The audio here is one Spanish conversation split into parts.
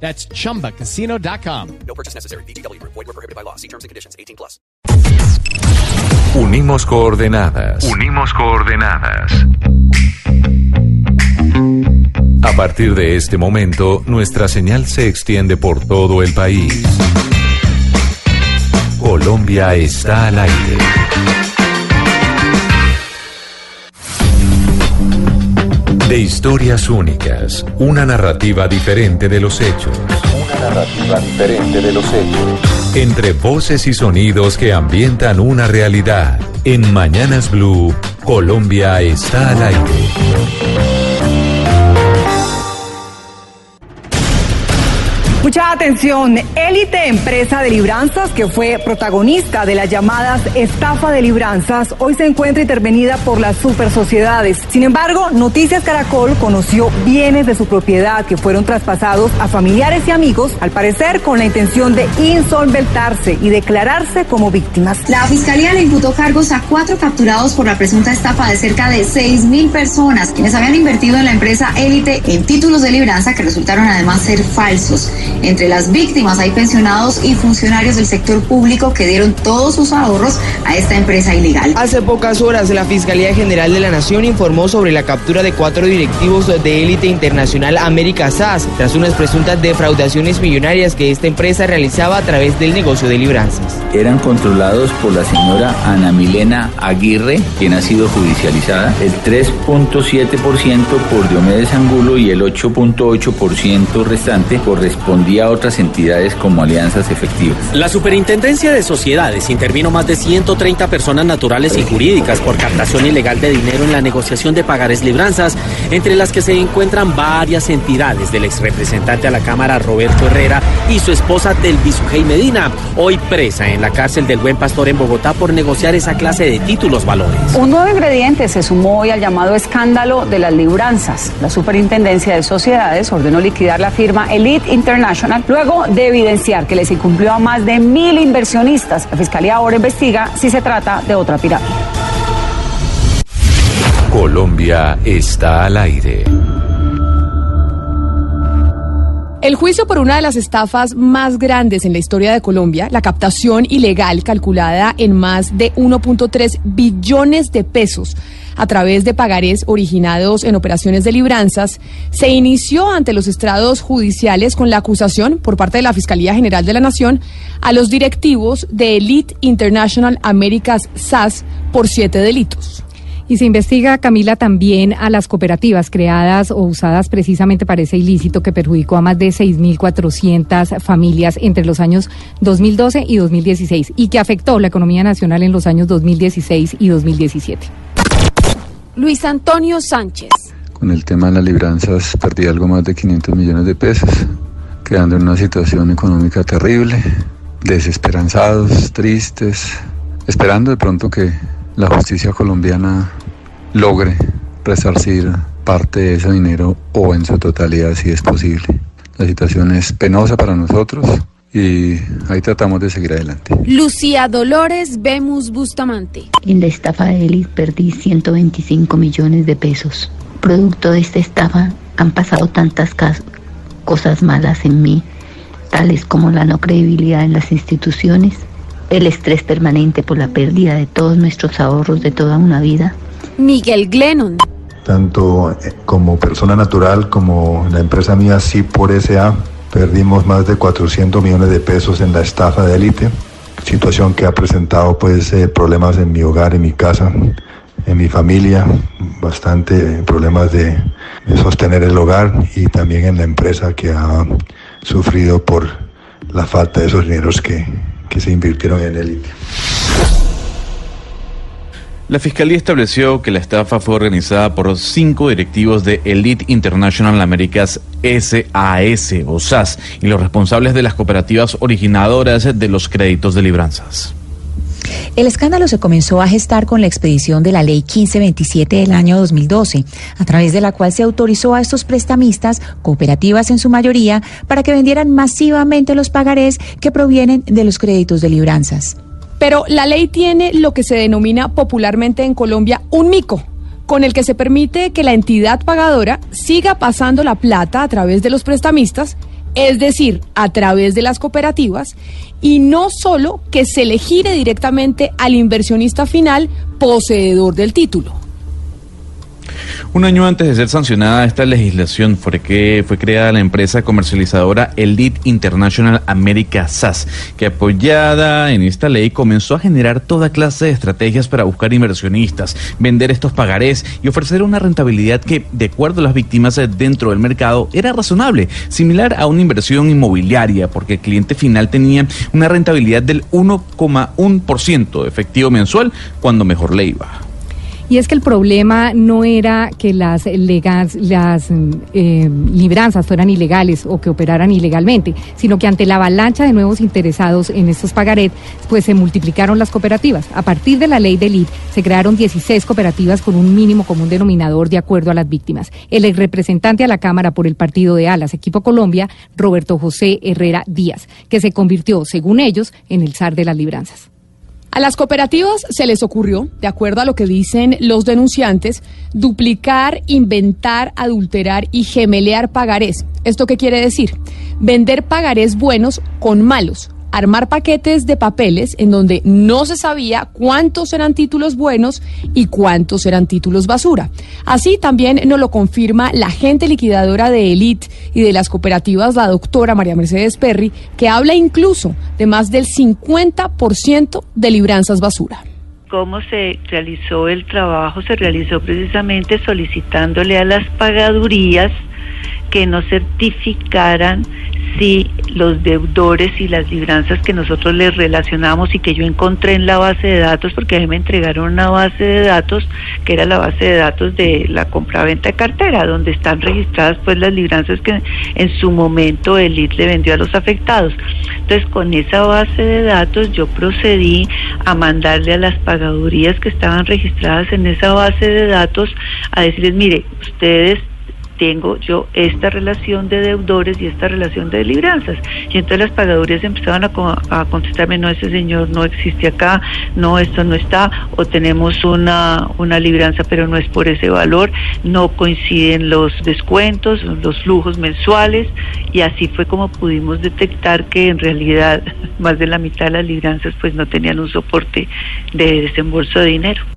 That's chumbacasino.com. No purchase necessary. BGW. Void were prohibited by law. See terms and conditions. 18 plus. Unimos coordenadas. Unimos coordenadas. A partir de este momento, nuestra señal se extiende por todo el país. Colombia está al aire. De historias únicas, una narrativa diferente de los hechos. Una narrativa diferente de los hechos. Entre voces y sonidos que ambientan una realidad. En Mañanas Blue, Colombia está al aire. Mucha atención, élite empresa de libranzas que fue protagonista de las llamadas estafa de libranzas, hoy se encuentra intervenida por las super sociedades. Sin embargo, Noticias Caracol conoció bienes de su propiedad que fueron traspasados a familiares y amigos, al parecer con la intención de insolventarse y declararse como víctimas. La fiscalía le imputó cargos a cuatro capturados por la presunta estafa de cerca de 6 mil personas, quienes habían invertido en la empresa élite en títulos de libranza que resultaron además ser falsos. Entre las víctimas hay pensionados y funcionarios del sector público que dieron todos sus ahorros a esta empresa ilegal. Hace pocas horas, la Fiscalía General de la Nación informó sobre la captura de cuatro directivos de élite internacional América SAS tras unas presuntas defraudaciones millonarias que esta empresa realizaba a través del negocio de libranzas. Eran controlados por la señora Ana Milena Aguirre, quien ha sido judicializada, el 3.7% por Diomedes Angulo y el 8.8% restante a otras entidades como alianzas efectivas. La Superintendencia de Sociedades intervino más de 130 personas naturales y jurídicas por captación ilegal de dinero en la negociación de pagares libranzas, entre las que se encuentran varias entidades del ex representante a la Cámara Roberto Herrera y su esposa del Bisugey Medina, hoy presa en la cárcel del Buen Pastor en Bogotá por negociar esa clase de títulos valores. Un nuevo ingrediente se sumó hoy al llamado escándalo de las libranzas. La Superintendencia de Sociedades ordenó liquidar la firma Elite International luego de evidenciar que les incumplió a más de mil inversionistas. La Fiscalía ahora investiga si se trata de otra pirámide. Colombia está al aire. El juicio por una de las estafas más grandes en la historia de Colombia, la captación ilegal calculada en más de 1.3 billones de pesos a través de pagarés originados en operaciones de libranzas, se inició ante los estrados judiciales con la acusación por parte de la Fiscalía General de la Nación a los directivos de Elite International Americas SAS por siete delitos. Y se investiga, Camila, también a las cooperativas creadas o usadas precisamente para ese ilícito que perjudicó a más de 6.400 familias entre los años 2012 y 2016 y que afectó la economía nacional en los años 2016 y 2017. Luis Antonio Sánchez. Con el tema de las libranzas perdí algo más de 500 millones de pesos, quedando en una situación económica terrible, desesperanzados, tristes, esperando de pronto que la justicia colombiana logre resarcir parte de ese dinero o en su totalidad si es posible. La situación es penosa para nosotros y ahí tratamos de seguir adelante. Lucía Dolores Bemus Bustamante. En la estafa de Elis perdí 125 millones de pesos. Producto de esta estafa han pasado tantas cosas malas en mí, tales como la no credibilidad en las instituciones, el estrés permanente por la pérdida de todos nuestros ahorros de toda una vida. Miguel Glennon. Tanto como persona natural como la empresa mía sí por SA perdimos más de 400 millones de pesos en la estafa de élite, situación que ha presentado pues eh, problemas en mi hogar, en mi casa, en mi familia, bastante problemas de, sostener el hogar y también en la empresa que ha sufrido por la falta de esos dineros que, que se invirtieron en élite. La Fiscalía estableció que la estafa fue organizada por cinco directivos de Elite International Americas SAS o SAS y los responsables de las cooperativas originadoras de los créditos de libranzas. El escándalo se comenzó a gestar con la expedición de la Ley 1527 del año 2012, a través de la cual se autorizó a estos prestamistas, cooperativas en su mayoría, para que vendieran masivamente los pagarés que provienen de los créditos de libranzas. Pero la ley tiene lo que se denomina popularmente en Colombia un mico con el que se permite que la entidad pagadora siga pasando la plata a través de los prestamistas, es decir, a través de las cooperativas, y no solo que se le gire directamente al inversionista final poseedor del título. Un año antes de ser sancionada esta legislación fue que fue creada la empresa comercializadora Elite International America SAS, que apoyada en esta ley comenzó a generar toda clase de estrategias para buscar inversionistas, vender estos pagarés y ofrecer una rentabilidad que, de acuerdo a las víctimas dentro del mercado, era razonable, similar a una inversión inmobiliaria, porque el cliente final tenía una rentabilidad del 1,1% efectivo mensual cuando mejor le iba. Y es que el problema no era que las, las eh, libranzas fueran ilegales o que operaran ilegalmente, sino que ante la avalancha de nuevos interesados en estos pagarés, pues se multiplicaron las cooperativas. A partir de la ley de LID se crearon 16 cooperativas con un mínimo común denominador de acuerdo a las víctimas. El ex representante a la Cámara por el partido de Alas, Equipo Colombia, Roberto José Herrera Díaz, que se convirtió, según ellos, en el zar de las libranzas. A las cooperativas se les ocurrió, de acuerdo a lo que dicen los denunciantes, duplicar, inventar, adulterar y gemelear pagarés. ¿Esto qué quiere decir? Vender pagarés buenos con malos, armar paquetes de papeles en donde no se sabía cuántos eran títulos buenos y cuántos eran títulos basura. Así también nos lo confirma la agente liquidadora de Elite y de las cooperativas, la doctora María Mercedes Perry, que habla incluso de más del 50% de libranzas basura cómo se realizó el trabajo, se realizó precisamente solicitándole a las pagadurías que nos certificaran si los deudores y las libranzas que nosotros les relacionamos y que yo encontré en la base de datos, porque ahí me entregaron una base de datos que era la base de datos de la compraventa de cartera, donde están registradas pues las libranzas que en su momento el IT le vendió a los afectados. Entonces con esa base de datos yo procedí a mandarle a las pagadurías que estaban registradas en esa base de datos a decirles, mire, ustedes tengo yo esta relación de deudores y esta relación de libranzas. Y entonces las pagadurías empezaban a, contestarme, no, ese señor no existe acá, no, esto no está, o tenemos una, una libranza, pero no es por ese valor, no coinciden los descuentos, los flujos mensuales, y así fue como pudimos detectar que en realidad más de la mitad de las libranzas pues no tenían un soporte de desembolso de dinero.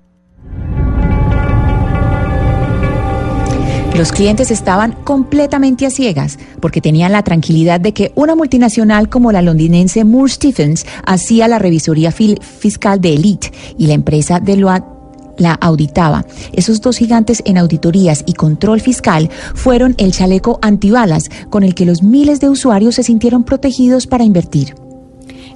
Los clientes estaban completamente a ciegas porque tenían la tranquilidad de que una multinacional como la londinense Moore Stephens hacía la revisoría fiscal de Elite y la empresa Deloitte la auditaba. Esos dos gigantes en auditorías y control fiscal fueron el chaleco antibalas con el que los miles de usuarios se sintieron protegidos para invertir.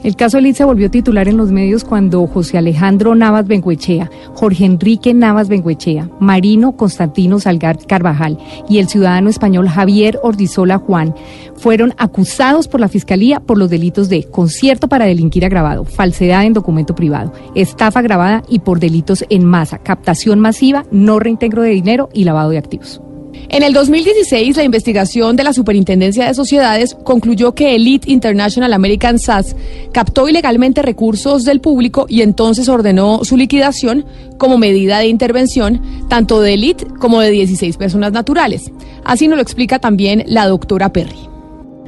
El caso Elite se volvió titular en los medios cuando José Alejandro Navas Benguechea, Jorge Enrique Navas Benguechea, Marino Constantino Salgar Carvajal y el ciudadano español Javier Ordizola Juan fueron acusados por la Fiscalía por los delitos de concierto para delinquir agravado, falsedad en documento privado, estafa agravada y por delitos en masa, captación masiva, no reintegro de dinero y lavado de activos. En el 2016, la investigación de la Superintendencia de Sociedades concluyó que Elite International American SAS captó ilegalmente recursos del público y entonces ordenó su liquidación como medida de intervención tanto de Elite como de 16 personas naturales. Así nos lo explica también la doctora Perry.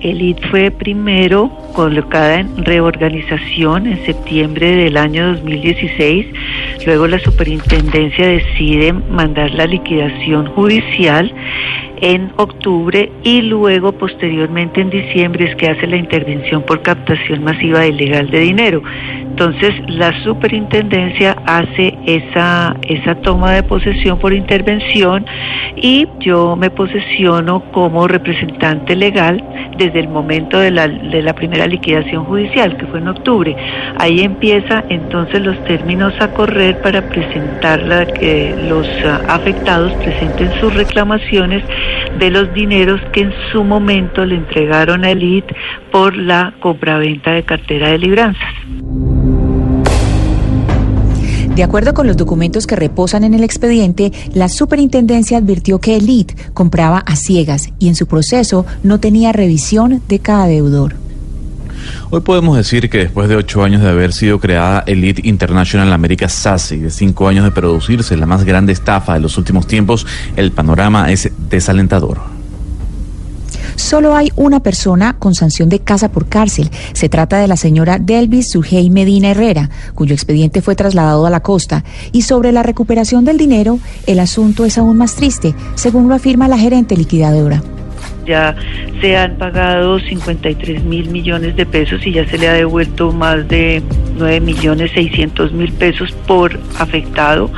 El IT fue primero colocada en reorganización en septiembre del año 2016. Luego la superintendencia decide mandar la liquidación judicial en octubre y luego posteriormente en diciembre es que hace la intervención por captación masiva ilegal de dinero. Entonces la superintendencia hace esa, esa toma de posesión por intervención y yo me posesiono como representante legal desde el momento de la, de la primera liquidación judicial, que fue en octubre. Ahí empieza entonces los términos a correr para presentar la, que los ah, afectados presenten sus reclamaciones de los dineros que en su momento le entregaron a Elite por la compraventa de cartera de libranzas. De acuerdo con los documentos que reposan en el expediente, la superintendencia advirtió que Elite compraba a ciegas y en su proceso no tenía revisión de cada deudor. Hoy podemos decir que después de ocho años de haber sido creada Elite International America SAS y de cinco años de producirse la más grande estafa de los últimos tiempos, el panorama es desalentador. Solo hay una persona con sanción de casa por cárcel. Se trata de la señora Delvis Surgey Medina Herrera, cuyo expediente fue trasladado a la costa. Y sobre la recuperación del dinero, el asunto es aún más triste, según lo afirma la gerente liquidadora ya se han pagado 53 mil millones de pesos y ya se le ha devuelto más de 9 millones 600 mil pesos por afectado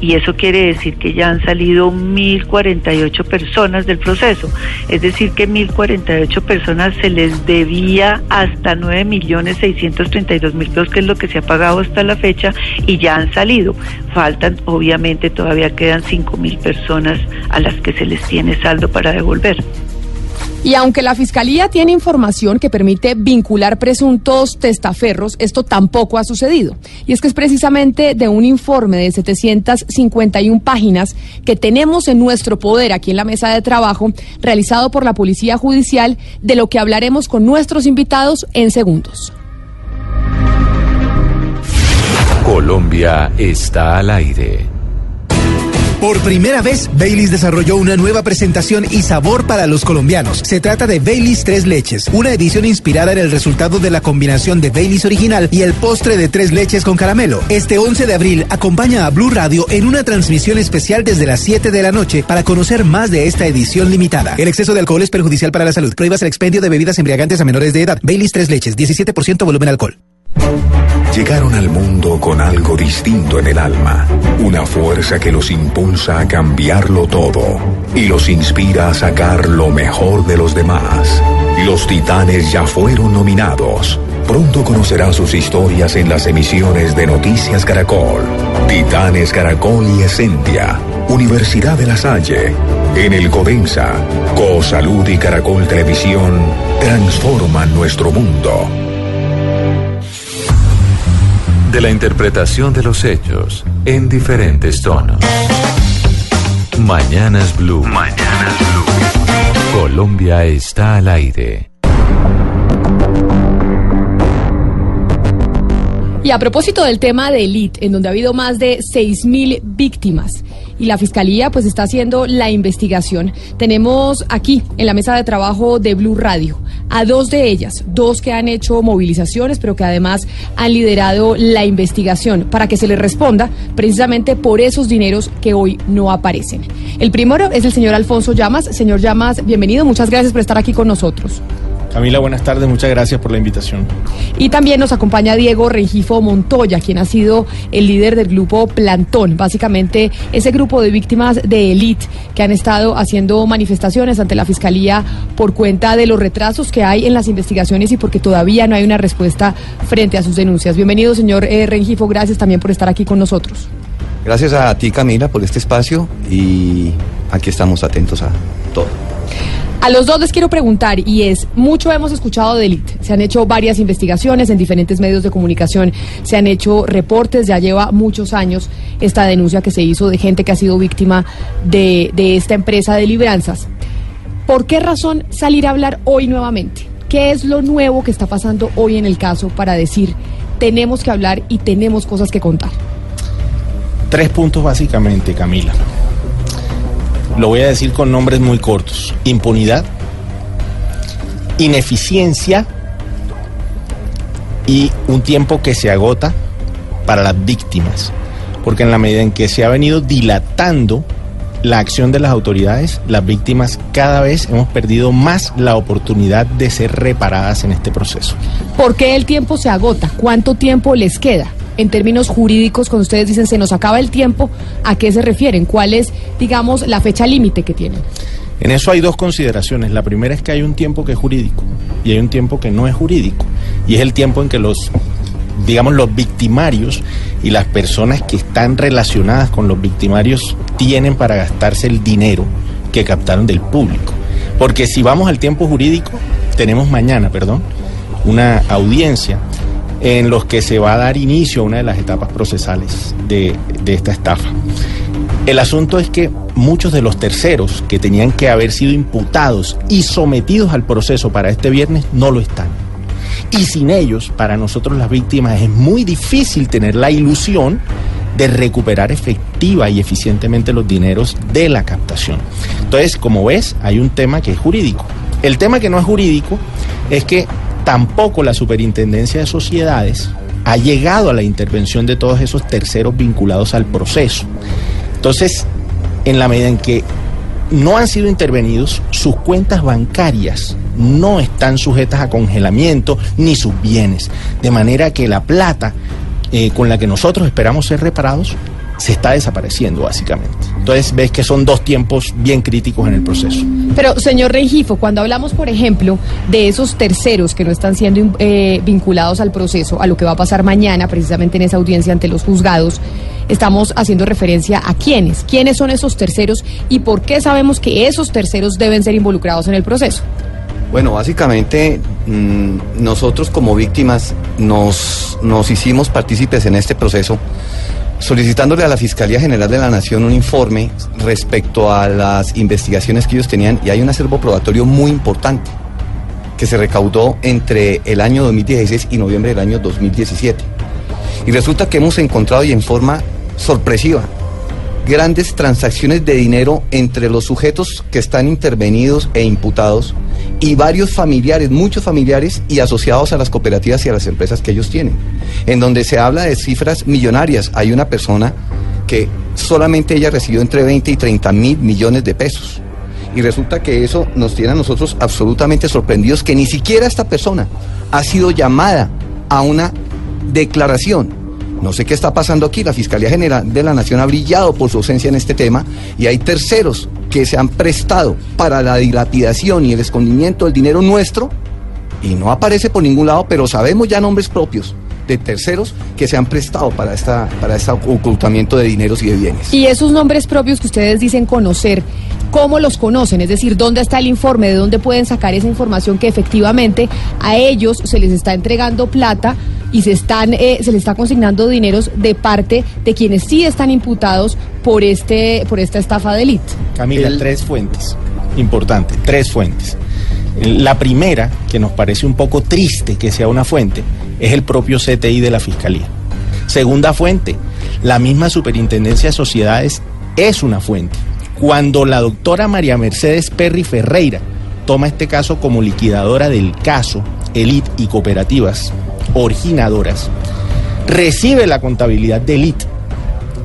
y eso quiere decir que ya han salido 1.048 personas del proceso. Es decir, que 1.048 personas se les debía hasta 9 millones 632 mil pesos, que es lo que se ha pagado hasta la fecha, y ya han salido. Faltan, obviamente, todavía quedan 5 mil personas a las que se les tiene saldo para devolver. Y aunque la Fiscalía tiene información que permite vincular presuntos testaferros, esto tampoco ha sucedido. Y es que es precisamente de un informe de 751 páginas que tenemos en nuestro poder aquí en la mesa de trabajo, realizado por la Policía Judicial, de lo que hablaremos con nuestros invitados en segundos. Colombia está al aire. Por primera vez, Baileys desarrolló una nueva presentación y sabor para los colombianos. Se trata de Baileys Tres Leches, una edición inspirada en el resultado de la combinación de Baileys original y el postre de tres leches con caramelo. Este 11 de abril acompaña a Blue Radio en una transmisión especial desde las 7 de la noche para conocer más de esta edición limitada. El exceso de alcohol es perjudicial para la salud. Prohíbas el expendio de bebidas embriagantes a menores de edad. Baileys Tres Leches, 17% volumen alcohol. Llegaron al mundo con algo distinto en el alma, una fuerza que los impulsa a cambiarlo todo y los inspira a sacar lo mejor de los demás. Los Titanes ya fueron nominados. Pronto conocerá sus historias en las emisiones de Noticias Caracol. Titanes Caracol y Esencia. Universidad de la Salle. En el Codensa. Salud y Caracol Televisión transforman nuestro mundo de la interpretación de los hechos en diferentes tonos. Mañanas Blue. Mañanas Blue. Colombia está al aire. Y a propósito del tema de Elite, en donde ha habido más de 6.000 víctimas y la Fiscalía pues está haciendo la investigación, tenemos aquí en la mesa de trabajo de Blue Radio a dos de ellas, dos que han hecho movilizaciones, pero que además han liderado la investigación para que se les responda precisamente por esos dineros que hoy no aparecen. El primero es el señor Alfonso Llamas. Señor Llamas, bienvenido, muchas gracias por estar aquí con nosotros. Camila, buenas tardes, muchas gracias por la invitación. Y también nos acompaña Diego Rengifo Montoya, quien ha sido el líder del grupo Plantón, básicamente ese grupo de víctimas de élite que han estado haciendo manifestaciones ante la Fiscalía por cuenta de los retrasos que hay en las investigaciones y porque todavía no hay una respuesta frente a sus denuncias. Bienvenido, señor eh, Rengifo, gracias también por estar aquí con nosotros. Gracias a ti, Camila, por este espacio y aquí estamos atentos a todo. A los dos les quiero preguntar, y es, mucho hemos escuchado de Elite, se han hecho varias investigaciones en diferentes medios de comunicación, se han hecho reportes, ya lleva muchos años esta denuncia que se hizo de gente que ha sido víctima de, de esta empresa de libranzas. ¿Por qué razón salir a hablar hoy nuevamente? ¿Qué es lo nuevo que está pasando hoy en el caso para decir, tenemos que hablar y tenemos cosas que contar? Tres puntos básicamente, Camila. Lo voy a decir con nombres muy cortos. Impunidad, ineficiencia y un tiempo que se agota para las víctimas. Porque en la medida en que se ha venido dilatando la acción de las autoridades, las víctimas cada vez hemos perdido más la oportunidad de ser reparadas en este proceso. ¿Por qué el tiempo se agota? ¿Cuánto tiempo les queda? En términos jurídicos, cuando ustedes dicen se nos acaba el tiempo, ¿a qué se refieren? ¿Cuál es, digamos, la fecha límite que tienen? En eso hay dos consideraciones. La primera es que hay un tiempo que es jurídico y hay un tiempo que no es jurídico. Y es el tiempo en que los, digamos, los victimarios y las personas que están relacionadas con los victimarios tienen para gastarse el dinero que captaron del público. Porque si vamos al tiempo jurídico, tenemos mañana, perdón, una audiencia en los que se va a dar inicio a una de las etapas procesales de, de esta estafa. El asunto es que muchos de los terceros que tenían que haber sido imputados y sometidos al proceso para este viernes no lo están. Y sin ellos, para nosotros las víctimas, es muy difícil tener la ilusión de recuperar efectiva y eficientemente los dineros de la captación. Entonces, como ves, hay un tema que es jurídico. El tema que no es jurídico es que tampoco la Superintendencia de Sociedades ha llegado a la intervención de todos esos terceros vinculados al proceso. Entonces, en la medida en que no han sido intervenidos, sus cuentas bancarias no están sujetas a congelamiento ni sus bienes. De manera que la plata eh, con la que nosotros esperamos ser reparados se está desapareciendo básicamente. Entonces ves que son dos tiempos bien críticos en el proceso. Pero, señor Rengifo, cuando hablamos, por ejemplo, de esos terceros que no están siendo eh, vinculados al proceso, a lo que va a pasar mañana, precisamente en esa audiencia ante los juzgados, estamos haciendo referencia a quiénes, quiénes son esos terceros y por qué sabemos que esos terceros deben ser involucrados en el proceso. Bueno, básicamente mm, nosotros como víctimas nos, nos hicimos partícipes en este proceso solicitándole a la Fiscalía General de la Nación un informe respecto a las investigaciones que ellos tenían y hay un acervo probatorio muy importante que se recaudó entre el año 2016 y noviembre del año 2017. Y resulta que hemos encontrado y en forma sorpresiva grandes transacciones de dinero entre los sujetos que están intervenidos e imputados y varios familiares, muchos familiares y asociados a las cooperativas y a las empresas que ellos tienen, en donde se habla de cifras millonarias. Hay una persona que solamente ella recibió entre 20 y 30 mil millones de pesos. Y resulta que eso nos tiene a nosotros absolutamente sorprendidos que ni siquiera esta persona ha sido llamada a una declaración no sé qué está pasando aquí. La Fiscalía General de la Nación ha brillado por su ausencia en este tema y hay terceros que se han prestado para la dilapidación y el escondimiento del dinero nuestro y no aparece por ningún lado, pero sabemos ya nombres propios de terceros que se han prestado para esta para este ocultamiento de dineros y de bienes. Y esos nombres propios que ustedes dicen conocer, ¿cómo los conocen? Es decir, ¿dónde está el informe? ¿De dónde pueden sacar esa información que efectivamente a ellos se les está entregando plata? Y se están eh, se le está consignando dineros de parte de quienes sí están imputados por este por esta estafa de élite. Camila, tres fuentes importante, tres fuentes. La primera, que nos parece un poco triste que sea una fuente, es el propio CTI de la Fiscalía. Segunda fuente, la misma Superintendencia de Sociedades es una fuente. Cuando la doctora María Mercedes Perry Ferreira toma este caso como liquidadora del caso, Elite y cooperativas originadoras, recibe la contabilidad de Elite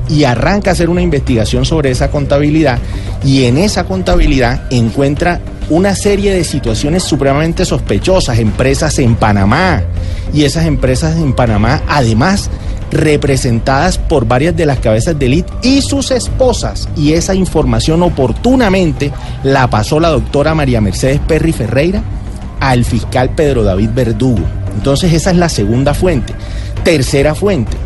y arranca a hacer una investigación sobre esa contabilidad y en esa contabilidad encuentra una serie de situaciones supremamente sospechosas, empresas en Panamá y esas empresas en Panamá además representadas por varias de las cabezas de élite y sus esposas y esa información oportunamente la pasó la doctora María Mercedes Perry Ferreira al fiscal Pedro David Verdugo. Entonces esa es la segunda fuente. Tercera fuente,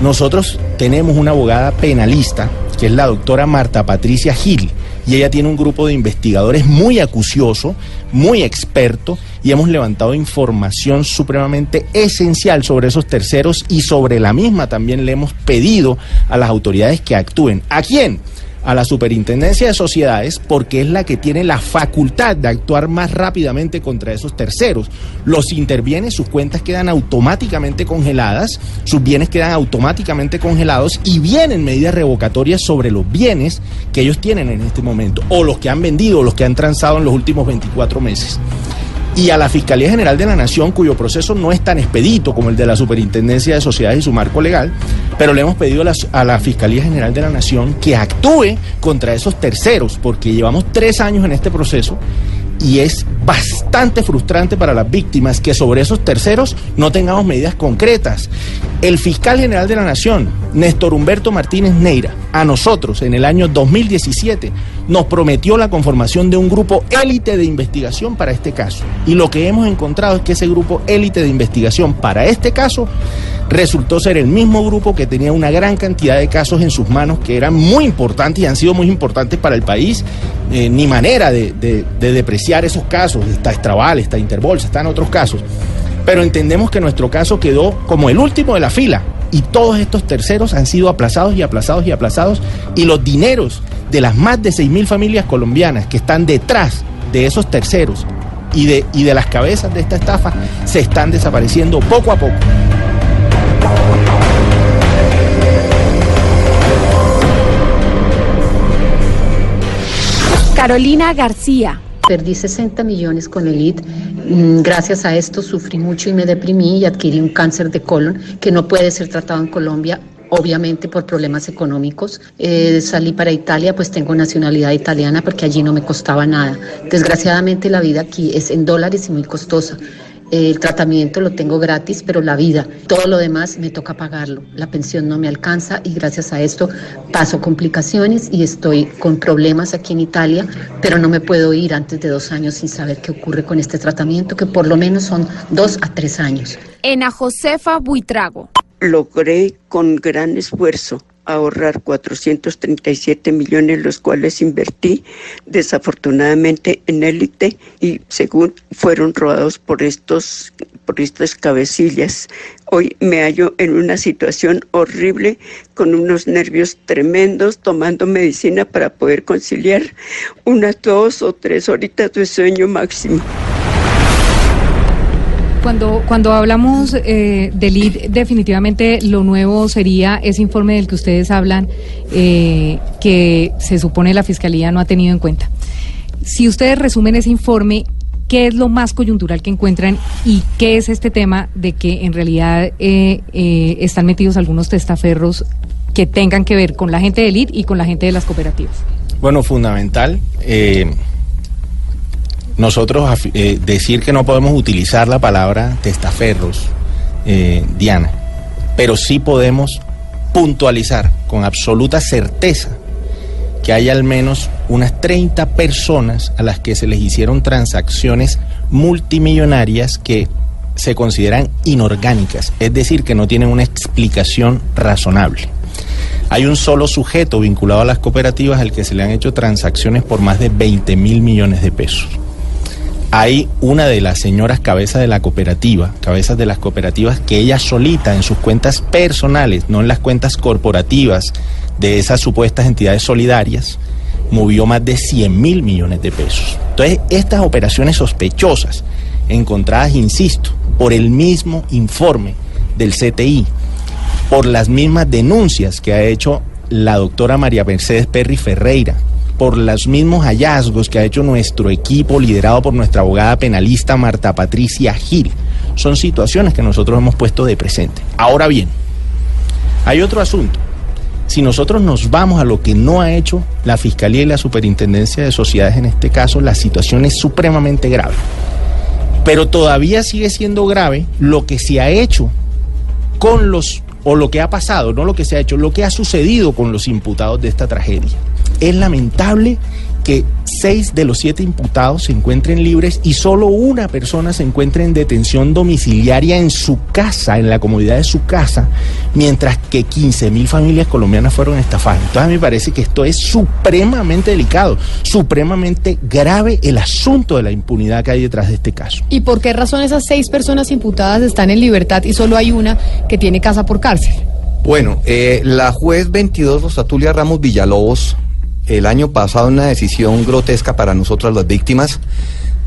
nosotros tenemos una abogada penalista, que es la doctora Marta Patricia Gil, y ella tiene un grupo de investigadores muy acucioso, muy experto, y hemos levantado información supremamente esencial sobre esos terceros y sobre la misma también le hemos pedido a las autoridades que actúen. ¿A quién? A la Superintendencia de Sociedades porque es la que tiene la facultad de actuar más rápidamente contra esos terceros. Los interviene, sus cuentas quedan automáticamente congeladas, sus bienes quedan automáticamente congelados y vienen medidas revocatorias sobre los bienes que ellos tienen en este momento, o los que han vendido, o los que han transado en los últimos 24 meses y a la Fiscalía General de la Nación, cuyo proceso no es tan expedito como el de la Superintendencia de Sociedades y su marco legal, pero le hemos pedido a la, Fiscalía General de la Nación que actúe contra esos terceros, porque llevamos tres años en este proceso y es bastante frustrante para las víctimas que sobre esos terceros no tengamos medidas concretas. El fiscal general de la Nación, Néstor Humberto Martínez Neira, a nosotros en el año 2017 nos prometió la conformación de un grupo élite de investigación para este caso. Y lo que hemos encontrado es que ese grupo élite de investigación para este caso resultó ser el mismo grupo que tenía una gran cantidad de casos en sus manos que eran muy importantes y han sido muy importantes para el país. Eh, ni manera de, de, de depreciar esos casos, está Estrabal, está Interbolsa, están otros casos. Pero entendemos que nuestro caso quedó como el último de la fila y todos estos terceros han sido aplazados y aplazados y aplazados y los dineros de las más de 6.000 familias colombianas que están detrás de esos terceros y de, y de las cabezas de esta estafa se están desapareciendo poco a poco. Carolina García. Perdí 60 millones con el IT. Mm, Gracias a esto sufrí mucho y me deprimí y adquirí un cáncer de colon que no puede ser tratado en Colombia. Obviamente por problemas económicos. Eh, salí para Italia, pues tengo nacionalidad italiana porque allí no me costaba nada. Desgraciadamente la vida aquí es en dólares y muy costosa. El tratamiento lo tengo gratis, pero la vida, todo lo demás me toca pagarlo. La pensión no me alcanza y gracias a esto paso complicaciones y estoy con problemas aquí en Italia, pero no me puedo ir antes de dos años sin saber qué ocurre con este tratamiento, que por lo menos son dos a tres años. Ena Josefa Buitrago. Logré con gran esfuerzo ahorrar 437 millones, los cuales invertí desafortunadamente en élite y según fueron robados por estos por estas cabecillas. Hoy me hallo en una situación horrible con unos nervios tremendos, tomando medicina para poder conciliar unas dos o tres horitas de sueño máximo. Cuando, cuando hablamos eh, del ID, definitivamente lo nuevo sería ese informe del que ustedes hablan, eh, que se supone la Fiscalía no ha tenido en cuenta. Si ustedes resumen ese informe, ¿qué es lo más coyuntural que encuentran y qué es este tema de que en realidad eh, eh, están metidos algunos testaferros que tengan que ver con la gente del ID y con la gente de las cooperativas? Bueno, fundamental. Nosotros eh, decir que no podemos utilizar la palabra testaferros, eh, Diana, pero sí podemos puntualizar con absoluta certeza que hay al menos unas 30 personas a las que se les hicieron transacciones multimillonarias que se consideran inorgánicas, es decir, que no tienen una explicación razonable. Hay un solo sujeto vinculado a las cooperativas al que se le han hecho transacciones por más de 20 mil millones de pesos. Hay una de las señoras cabezas de la cooperativa, cabezas de las cooperativas, que ella solita en sus cuentas personales, no en las cuentas corporativas de esas supuestas entidades solidarias, movió más de 100 mil millones de pesos. Entonces, estas operaciones sospechosas, encontradas, insisto, por el mismo informe del CTI, por las mismas denuncias que ha hecho la doctora María Mercedes Perry Ferreira, por los mismos hallazgos que ha hecho nuestro equipo liderado por nuestra abogada penalista Marta Patricia Gil. Son situaciones que nosotros hemos puesto de presente. Ahora bien, hay otro asunto. Si nosotros nos vamos a lo que no ha hecho la Fiscalía y la Superintendencia de Sociedades en este caso, la situación es supremamente grave. Pero todavía sigue siendo grave lo que se ha hecho con los, o lo que ha pasado, no lo que se ha hecho, lo que ha sucedido con los imputados de esta tragedia. Es lamentable que seis de los siete imputados se encuentren libres y solo una persona se encuentre en detención domiciliaria en su casa, en la comodidad de su casa, mientras que 15 mil familias colombianas fueron estafadas. Entonces a mí me parece que esto es supremamente delicado, supremamente grave el asunto de la impunidad que hay detrás de este caso. ¿Y por qué razón esas seis personas imputadas están en libertad y solo hay una que tiene casa por cárcel? Bueno, eh, la juez 22 Rosatulia Ramos Villalobos, el año pasado, una decisión grotesca para nosotras las víctimas,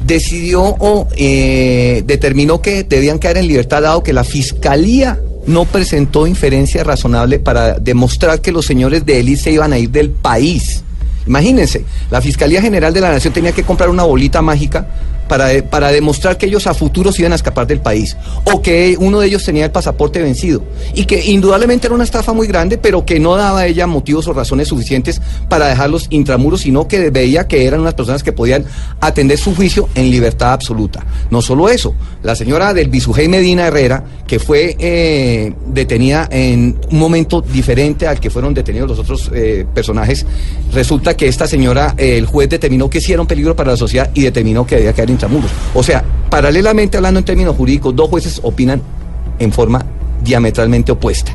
decidió o eh, determinó que debían quedar en libertad dado que la fiscalía no presentó inferencia razonable para demostrar que los señores de élite se iban a ir del país. Imagínense, la Fiscalía General de la Nación tenía que comprar una bolita mágica para, para demostrar que ellos a futuro se iban a escapar del país o que uno de ellos tenía el pasaporte vencido y que indudablemente era una estafa muy grande pero que no daba a ella motivos o razones suficientes para dejarlos intramuros sino que veía que eran unas personas que podían atender su juicio en libertad absoluta. No solo eso, la señora del Bisujey Medina Herrera que fue eh, detenida en un momento diferente al que fueron detenidos los otros eh, personajes, resulta que esta señora, eh, el juez determinó que sí era un peligro para la sociedad y determinó que debía quedar O sea, paralelamente hablando en términos jurídicos, dos jueces opinan en forma diametralmente opuesta.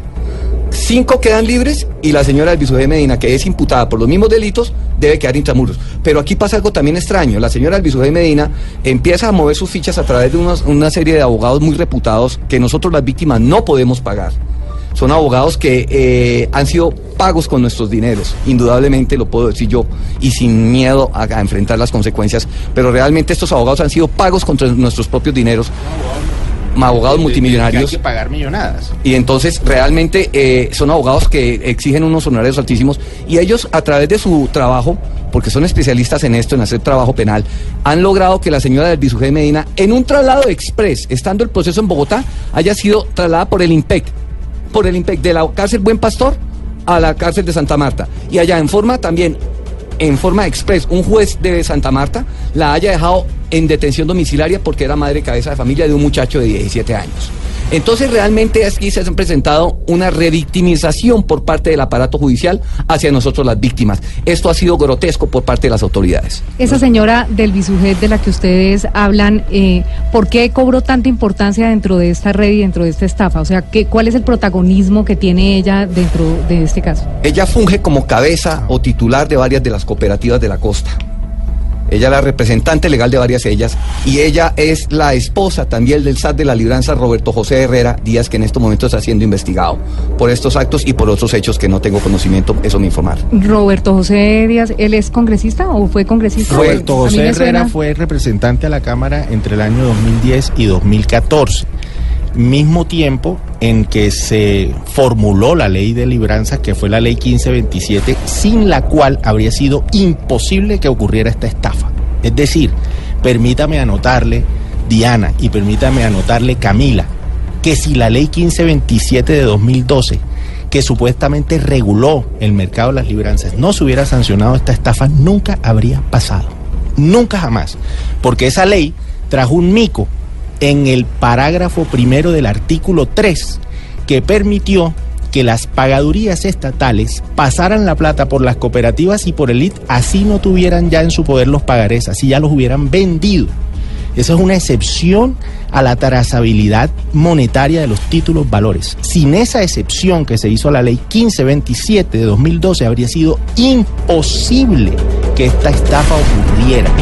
Cinco quedan libres y la señora del Medina, que es imputada por los mismos delitos, debe quedar intramuros. Pero aquí pasa algo también extraño. La señora Albizugay Medina empieza a mover sus fichas a través de unos- una serie de abogados muy reputados que nosotros las víctimas no podemos pagar. Son abogados que eh, han sido pagos con nuestros dineros, indudablemente lo puedo decir yo, y sin miedo a, a enfrentar las consecuencias, pero realmente estos abogados han sido pagos contra nuestros propios dineros, abogados multimillonarios. Hay que pagar millonadas. Y entonces realmente eh, son abogados que exigen unos honorarios altísimos y ellos a través de su trabajo, porque son especialistas en esto, en hacer trabajo penal, han logrado que la señora del Bisugé de Medina, en un traslado express, estando el proceso en Bogotá, haya sido trasladada por el IMPEC, por el IMPEC de la cárcel Buen Pastor a la cárcel de Santa Marta. Y allá en forma también, en forma express, un juez de Santa Marta la haya dejado en detención domiciliaria porque era madre cabeza de familia de un muchacho de 17 años. Entonces realmente aquí se ha presentado una revictimización por parte del aparato judicial hacia nosotros las víctimas. Esto ha sido grotesco por parte de las autoridades. Esa señora del bisujet de la que ustedes hablan, eh, ¿por qué cobró tanta importancia dentro de esta red y dentro de esta estafa? O sea, ¿qué, ¿cuál es el protagonismo que tiene ella dentro de este caso? Ella funge como cabeza o titular de varias de las cooperativas de la costa. Ella es la representante legal de varias de ellas y ella es la esposa también del SAT de la Libranza, Roberto José Herrera Díaz, que en estos momentos está siendo investigado por estos actos y por otros hechos que no tengo conocimiento, eso me informar. Roberto José Díaz, ¿él es congresista o fue congresista? Roberto José Herrera suena- fue representante a la Cámara entre el año 2010 y 2014, mismo tiempo en que se formuló la ley de libranza, que fue la ley 1527, sin la cual habría sido imposible que ocurriera esta estafa. Es decir, permítame anotarle, Diana, y permítame anotarle, Camila, que si la ley 1527 de 2012 que supuestamente reguló el mercado de las libranzas, no se hubiera sancionado esta estafa, nunca habría pasado. Nunca jamás. Porque esa ley trajo un mico en el parágrafo primero del artículo 3 que permitió que las pagadurías estatales pasaran la plata por las cooperativas y por el IT, así no tuvieran ya en su poder los pagarés, así ya los hubieran vendido. Esa es una excepción a la trazabilidad monetaria de los títulos valores. Sin esa excepción que se hizo la ley 1527 de 2012, habría sido imposible que esta estafa ocurriera.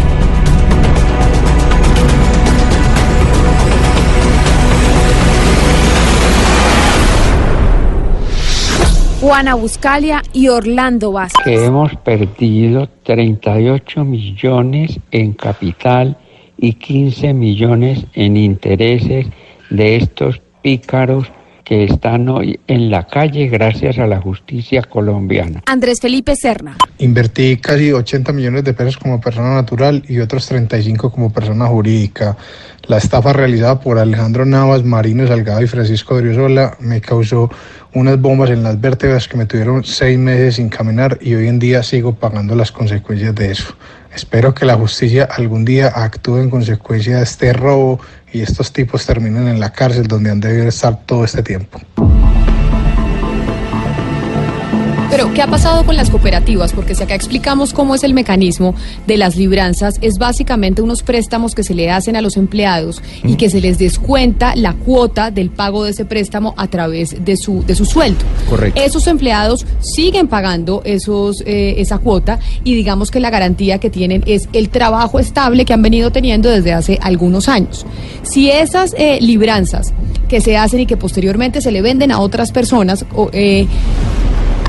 Juana Buscalia y Orlando Vázquez. que hemos perdido 38 millones en capital y 15 millones en intereses de estos pícaros que están hoy en la calle gracias a la justicia colombiana. Andrés Felipe Serna. Invertí casi 80 millones de pesos como persona natural y otros 35 como persona jurídica. La estafa realizada por Alejandro Navas, Marino Salgado y Francisco Driosola me causó unas bombas en las vértebras que me tuvieron seis meses sin caminar y hoy en día sigo pagando las consecuencias de eso. Espero que la justicia algún día actúe en consecuencia de este robo y estos tipos terminen en la cárcel donde han debido estar todo este tiempo. Pero, ¿qué ha pasado con las cooperativas? Porque si acá explicamos cómo es el mecanismo de las libranzas, es básicamente unos préstamos que se le hacen a los empleados y que se les descuenta la cuota del pago de ese préstamo a través de su, de su sueldo. Correcto. Esos empleados siguen pagando esos, eh, esa cuota y digamos que la garantía que tienen es el trabajo estable que han venido teniendo desde hace algunos años. Si esas eh, libranzas que se hacen y que posteriormente se le venden a otras personas, o, eh,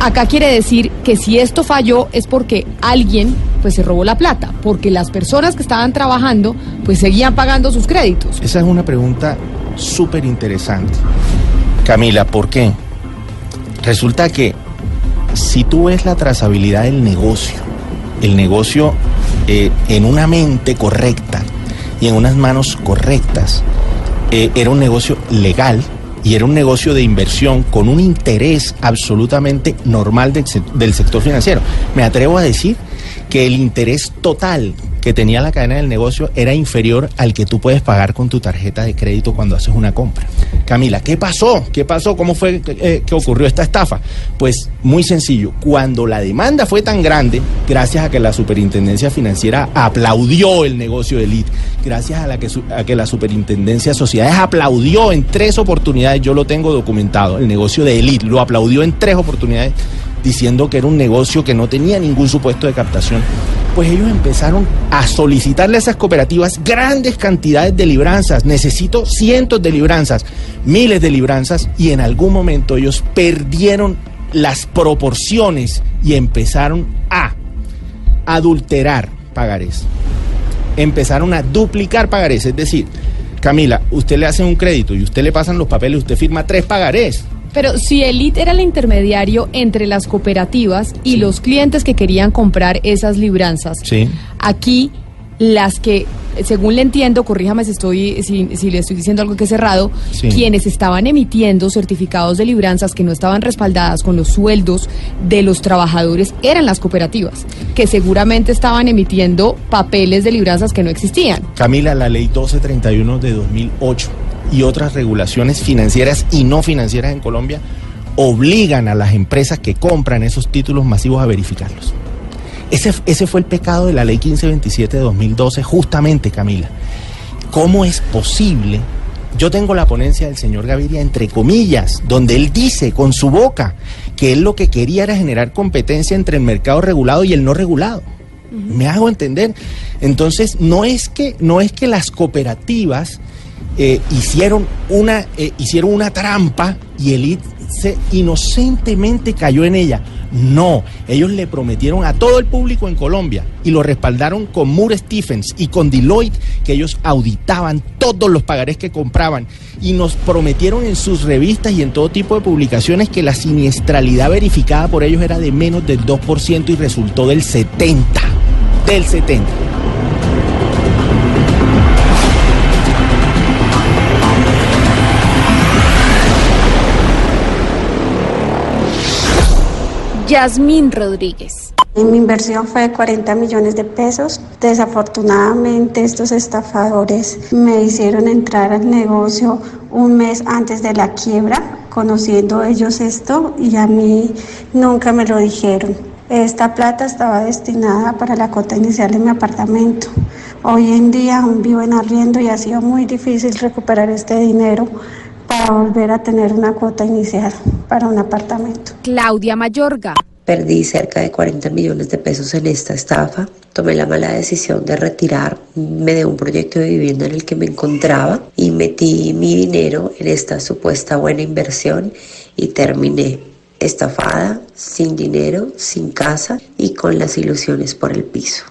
Acá quiere decir que si esto falló es porque alguien pues se robó la plata, porque las personas que estaban trabajando pues seguían pagando sus créditos. Esa es una pregunta súper interesante. Camila, ¿por qué? Resulta que si tú ves la trazabilidad del negocio, el negocio eh, en una mente correcta y en unas manos correctas, eh, era un negocio legal y era un negocio de inversión con un interés absolutamente normal del, se- del sector financiero. Me atrevo a decir que el interés total que tenía la cadena del negocio era inferior al que tú puedes pagar con tu tarjeta de crédito cuando haces una compra. Camila, ¿qué pasó? ¿Qué pasó? ¿Cómo fue eh, que ocurrió esta estafa? Pues muy sencillo, cuando la demanda fue tan grande, gracias a que la Superintendencia Financiera aplaudió el negocio de Elite, gracias a, la que, a que la Superintendencia de Sociedades aplaudió en tres oportunidades, yo lo tengo documentado, el negocio de Elite, lo aplaudió en tres oportunidades, diciendo que era un negocio que no tenía ningún supuesto de captación. Pues ellos empezaron a solicitarle a esas cooperativas grandes cantidades de libranzas. Necesito cientos de libranzas, miles de libranzas, y en algún momento ellos perdieron las proporciones y empezaron a adulterar pagarés. Empezaron a duplicar pagarés, es decir, Camila, usted le hace un crédito y usted le pasan los papeles, usted firma tres pagarés. Pero si Elite era el intermediario entre las cooperativas y los clientes que querían comprar esas libranzas, Sí. aquí las que, según le entiendo, corríjame si estoy, si, si le estoy diciendo algo que es errado, Sí. quienes estaban emitiendo certificados de libranzas que no estaban respaldadas con los sueldos de los trabajadores eran las cooperativas, que seguramente estaban emitiendo papeles de libranzas que no existían. Camila, la ley 1231 de 2008 y otras regulaciones financieras y no financieras en Colombia obligan a las empresas que compran esos títulos masivos a verificarlos. Ese, ese fue el pecado de la ley 1527 de 2012, justamente, Camila. ¿Cómo es posible? Yo tengo la ponencia del señor Gaviria, entre comillas, donde él dice con su boca que él lo que quería era generar competencia entre el mercado regulado y el no regulado. Me hago entender. Entonces, no es que, no es que las cooperativas eh, hicieron, una, eh, hicieron una trampa y el IT se inocentemente cayó en ella. No, ellos le prometieron a todo el público en Colombia y lo respaldaron con Moore Stephens y con Deloitte que ellos auditaban todos los pagarés que compraban y nos prometieron en sus revistas y en todo tipo de publicaciones que la siniestralidad verificada por ellos era de menos del 2% y resultó del 70%. Del 70%. Yasmín Rodríguez. Mi inversión fue de 40 millones de pesos. Desafortunadamente estos estafadores me hicieron entrar al negocio un mes antes de la quiebra, conociendo ellos esto y a mí nunca me lo dijeron. Esta plata estaba destinada para la cuota inicial de mi apartamento. Hoy en día aún vivo en arriendo y ha sido muy difícil recuperar este dinero para volver a tener una cuota inicial para un apartamento. Claudia Mayorga. Perdí cerca de 40 millones de pesos en esta estafa. Tomé la mala decisión de retirarme de un proyecto de vivienda en el que me encontraba y metí mi dinero en esta supuesta buena inversión y terminé estafada, sin dinero, sin casa y con las ilusiones por el piso.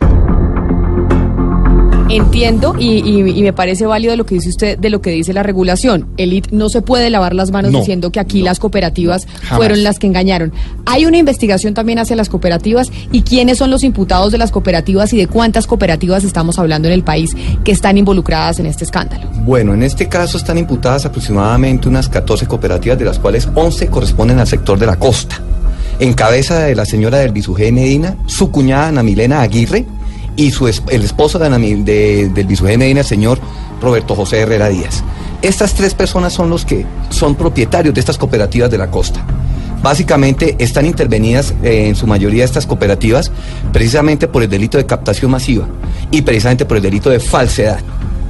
Entiendo y, y- y me parece válido lo que dice usted de lo que dice la regulación. Elite no se puede lavar las manos No, diciendo que aquí las cooperativas fueron las que engañaron. Hay una investigación también hacia las cooperativas y quiénes son los imputados de las cooperativas y de cuántas cooperativas estamos hablando en el país que están involucradas en este escándalo. Bueno, en este caso están imputadas aproximadamente unas 14 cooperativas, de las cuales 11 corresponden al sector de la costa. En cabeza de la señora del Bisugé Medina, su cuñada Ana Milena Aguirre y su el esposo de Ana Mi- de- del Medina, el señor Roberto José Herrera Díaz. Estas tres personas son los que son propietarios de estas cooperativas de la costa. Básicamente están intervenidas eh, en su mayoría estas cooperativas precisamente por el delito de captación masiva y precisamente por el delito de falsedad.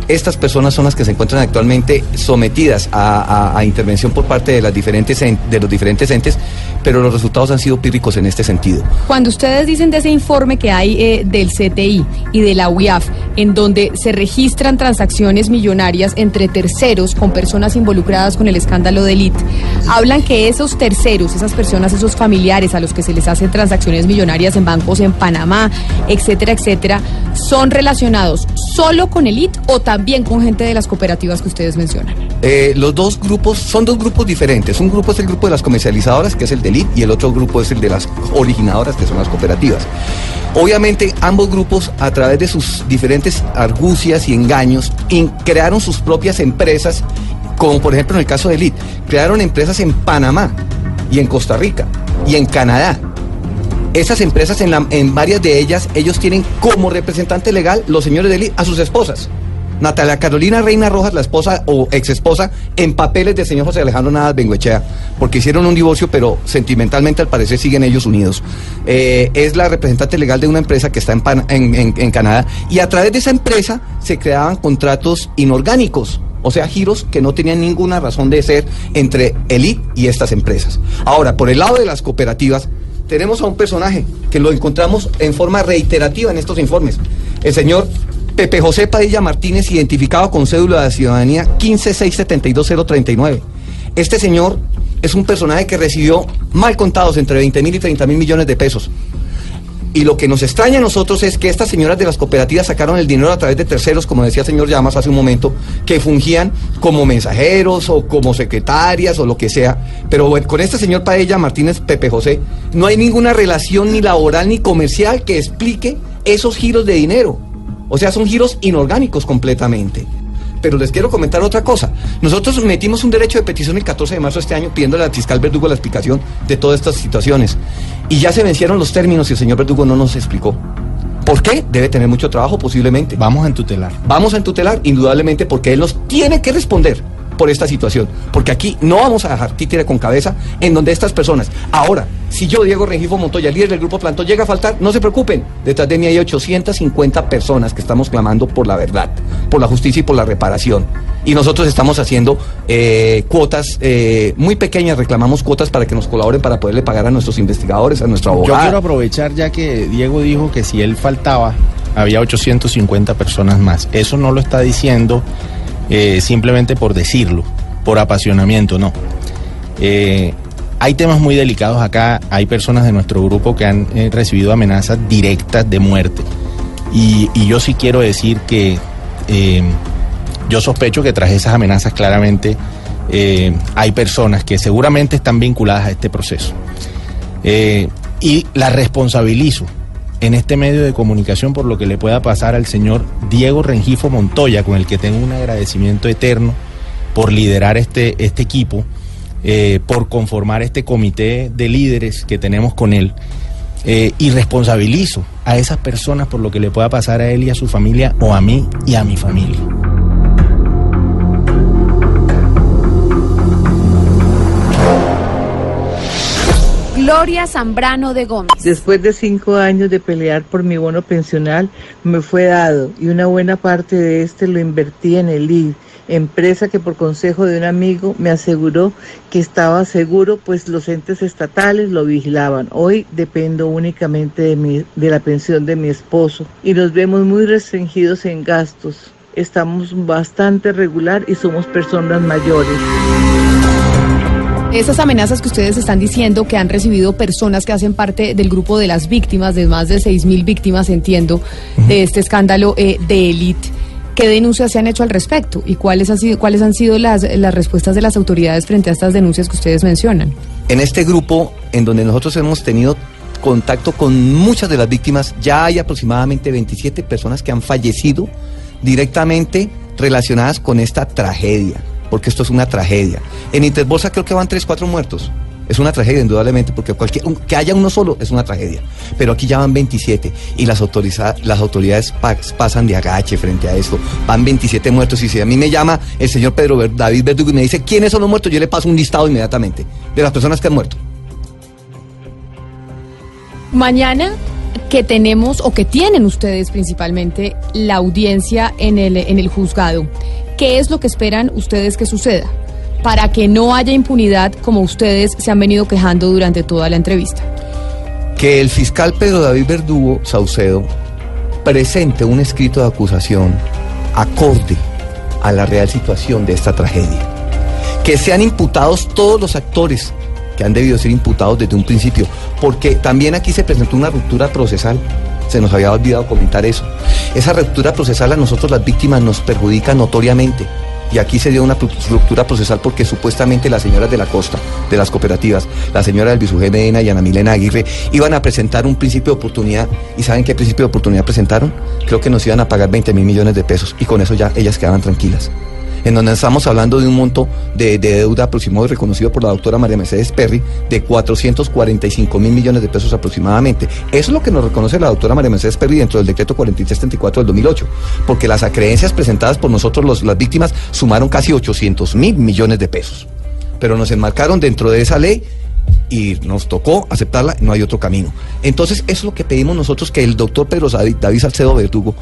Estas personas son las que se encuentran actualmente sometidas a, intervención por parte de, las diferentes en- de los diferentes entes, pero los resultados han sido pírricos en este sentido. Cuando ustedes dicen de ese informe que hay eh, del CTI y de la UIAF, en donde se registran transacciones millonarias entre terceros con personas involucradas con el escándalo de Elite, hablan que esos terceros, esas personas, esos familiares a los que se les hacen transacciones millonarias en bancos en Panamá, etcétera, etcétera, son relacionados solo con Elite o también con gente de las cooperativas que ustedes mencionan. Eh, los dos grupos son dos grupos diferentes. Un grupo es el grupo de las comercializadoras, que es el de Elite, y el otro grupo es el de las originadoras, que son las cooperativas. Obviamente, ambos grupos, a través de sus diferentes argucias y engaños, crearon sus propias empresas, como por ejemplo en el caso de Elite, crearon empresas en Panamá y en Costa Rica y en Canadá. Esas empresas, en, en varias de ellas, ellos tienen como representante legal los señores de Elite a sus esposas. Natalia Carolina Reina Rojas, la esposa o ex esposa, en papeles del señor José Alejandro Navas Benguechea, porque hicieron un divorcio, pero sentimentalmente al parecer siguen ellos unidos. Eh, es la representante legal de una empresa que está en, Pan- en Canadá, y a través de esa empresa se creaban contratos inorgánicos. O sea, giros que no tenían ninguna razón de ser entre Elite y estas empresas. Ahora, por el lado de las cooperativas, tenemos a un personaje que lo encontramos en forma reiterativa en estos informes. El señor Pepe José Padilla Martínez, identificado con cédula de ciudadanía 1567239. Este señor es un personaje que recibió mal contados entre 20 mil y 30 mil millones de pesos. Y lo que nos extraña a nosotros es que estas señoras de las cooperativas sacaron el dinero a través de terceros, como decía el señor Llamas hace un momento, que fungían como mensajeros o como secretarias o lo que sea. Pero con este señor Paella Martínez Pepe José no hay ninguna relación ni laboral ni comercial que explique esos giros de dinero. O sea, son giros inorgánicos completamente. Pero les quiero comentar otra cosa. Nosotros metimos un derecho de petición el 14 de marzo de este año pidiéndole al fiscal Verdugo la explicación de todas estas situaciones. Y ya se vencieron los términos y el señor Verdugo no nos explicó. ¿Por qué? Debe tener mucho trabajo posiblemente. Vamos a entutelar. Vamos a entutelar, indudablemente, porque él nos tiene que responder por esta situación. Porque aquí no vamos a dejar títere con cabeza en donde estas personas. Ahora, si yo, Diego Rengifo Montoya, líder del Grupo Plantón, llega a faltar, no se preocupen. Detrás de mí hay 850 personas que estamos clamando por la verdad, por la justicia y por la reparación. Y nosotros estamos haciendo eh, cuotas eh, muy pequeñas, reclamamos cuotas para que nos colaboren para poderle pagar a nuestros investigadores, a nuestro abogado. Yo quiero aprovechar ya que Diego dijo que si él faltaba, había 850 personas más. Eso no lo está diciendo eh, simplemente por decirlo, por apasionamiento, no. Eh, hay temas muy delicados acá, hay personas de nuestro grupo que han eh, recibido amenazas directas de muerte. Y, y yo sí quiero decir que eh, yo sospecho que tras esas amenazas claramente hay personas que seguramente están vinculadas a este proceso. Y la responsabilizo en este medio de comunicación por lo que le pueda pasar al señor Diego Rengifo Montoya, con el que tengo un agradecimiento eterno por liderar este, este equipo, eh, por conformar este comité de líderes que tenemos con él. Eh, y responsabilizo a esas personas por lo que le pueda pasar a él y a su familia o a mí y a mi familia. Gloria Zambrano de Gómez. Después de cinco años de pelear por mi bono pensional, me fue dado y una buena parte de este lo invertí en el ID, empresa que por consejo de un amigo me aseguró que estaba seguro, pues los entes estatales lo vigilaban. Hoy dependo únicamente de, mi, de la pensión de mi esposo y nos vemos muy restringidos en gastos. Estamos bastante regular y somos personas mayores. Esas amenazas que ustedes están diciendo que han recibido personas que hacen parte del grupo de las víctimas, de más de 6.000 víctimas, entiendo, de este escándalo eh, de élite. ¿Qué denuncias se han hecho al respecto? ¿Y cuáles han sido, cuáles han sido las, las respuestas de las autoridades frente a estas denuncias que ustedes mencionan? En este grupo, en donde nosotros hemos tenido contacto con muchas de las víctimas, ya hay aproximadamente 27 personas que han fallecido directamente relacionadas con esta tragedia, porque esto es una tragedia. En Interbolsa creo que van 3, 4 muertos. Es una tragedia, indudablemente, porque cualquier, que haya uno solo es una tragedia. Pero aquí ya van 27 y las, las autoridades pa- pasan de agache frente a esto. Van 27 muertos y si a mí me llama el señor Pedro David Verdugo y me dice quiénes son los muertos, yo le paso un listado inmediatamente de las personas que han muerto. Mañana que tenemos o que tienen ustedes principalmente la audiencia en el, en el juzgado, ¿qué es lo que esperan ustedes que suceda? Para que no haya impunidad como ustedes se han venido quejando durante toda la entrevista. que el fiscal Pedro David Verdugo Saucedo presente un escrito de acusación acorde a la real situación de esta tragedia. Que sean imputados todos los actores han debido ser imputados desde un principio, porque también aquí se presentó una ruptura procesal. Se nos había olvidado comentar eso. Esa ruptura procesal a nosotros las víctimas nos perjudica notoriamente. Y aquí se dio una ru- ruptura procesal porque supuestamente las señoras de la costa, de las cooperativas, la señora del Bisugé Medina y Ana Milena Aguirre, iban a presentar un principio de oportunidad. ¿Y saben qué principio de oportunidad presentaron? Creo que nos iban a pagar 20 mil millones de pesos. Y con eso ya ellas quedaban tranquilas. En donde estamos hablando de un monto de, de deuda aproximado y reconocido por la doctora María Mercedes Perry de 445 mil millones de pesos aproximadamente. Eso es lo que nos reconoce la doctora María Mercedes Perry dentro del decreto 4334 del 2008, porque las acreencias presentadas por nosotros los- las víctimas sumaron casi 800 mil millones de pesos. Pero nos enmarcaron dentro de esa ley y nos tocó aceptarla, no hay otro camino. Entonces, eso es lo que pedimos nosotros, que el doctor Pedro David, Salcedo Verdugo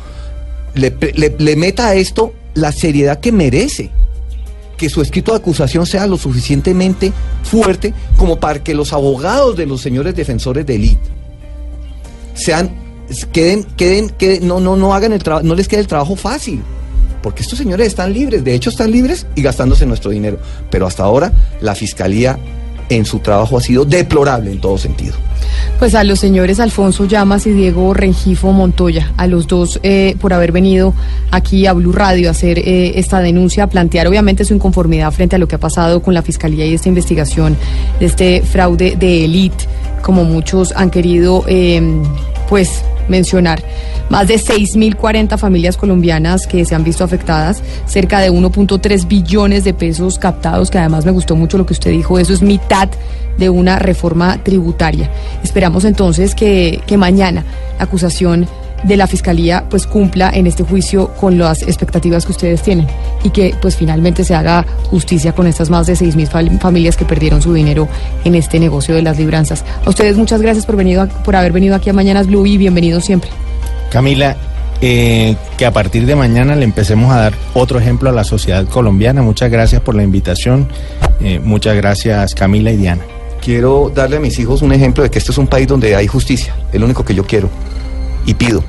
le, le- le meta a esto la seriedad que merece. que su escrito de acusación sea lo suficientemente fuerte como para que los abogados de los señores defensores de élite sean queden queden no no no hagan el trabajo no les quede el trabajo fácil porque estos señores están libres de hecho están libres y gastándose nuestro dinero pero hasta ahora la fiscalía en su trabajo ha sido deplorable en todo sentido Pues a los señores Alfonso Llamas y Diego Rengifo Montoya, a los dos eh, por haber venido aquí a Blue Radio a hacer eh, esta denuncia, a plantear obviamente su inconformidad frente a lo que ha pasado con la Fiscalía y esta investigación de este fraude de élite, como muchos han querido eh, pues mencionar. Más de 6.040 familias colombianas que se han visto afectadas, cerca de 1.3 billones de pesos captados, que además me gustó mucho lo que usted dijo, eso es mitad de una reforma tributaria. Esperamos entonces que, que mañana la acusación de la fiscalía pues cumpla en este juicio con las expectativas que ustedes tienen y que pues finalmente se haga justicia con estas más de 6.000 familias que perdieron su dinero en este negocio de las libranzas. A ustedes muchas gracias por, venido por haber venido aquí a Mañanas Blue y bienvenidos siempre. Camila, eh, que a partir de mañana le empecemos a dar otro ejemplo a la sociedad colombiana. Muchas gracias por la invitación. Eh, muchas gracias Camila y Diana. quiero darle a mis hijos un ejemplo de que este es un país donde hay justicia es lo único que yo quiero y pido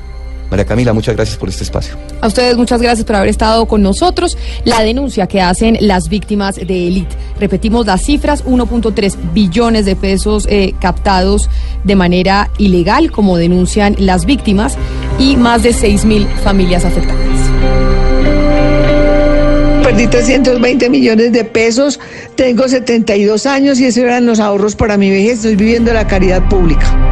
María Camila muchas gracias por este espacio A ustedes muchas gracias por haber estado con nosotros. La denuncia que hacen las víctimas de élite. Repetimos las cifras, 1.3 billones de pesos eh, captados de manera ilegal, como denuncian las víctimas, y más de 6.000 familias afectadas. Perdí 320 millones de pesos, tengo 72 años y esos eran los ahorros para mi vejez. Estoy viviendo de la caridad pública.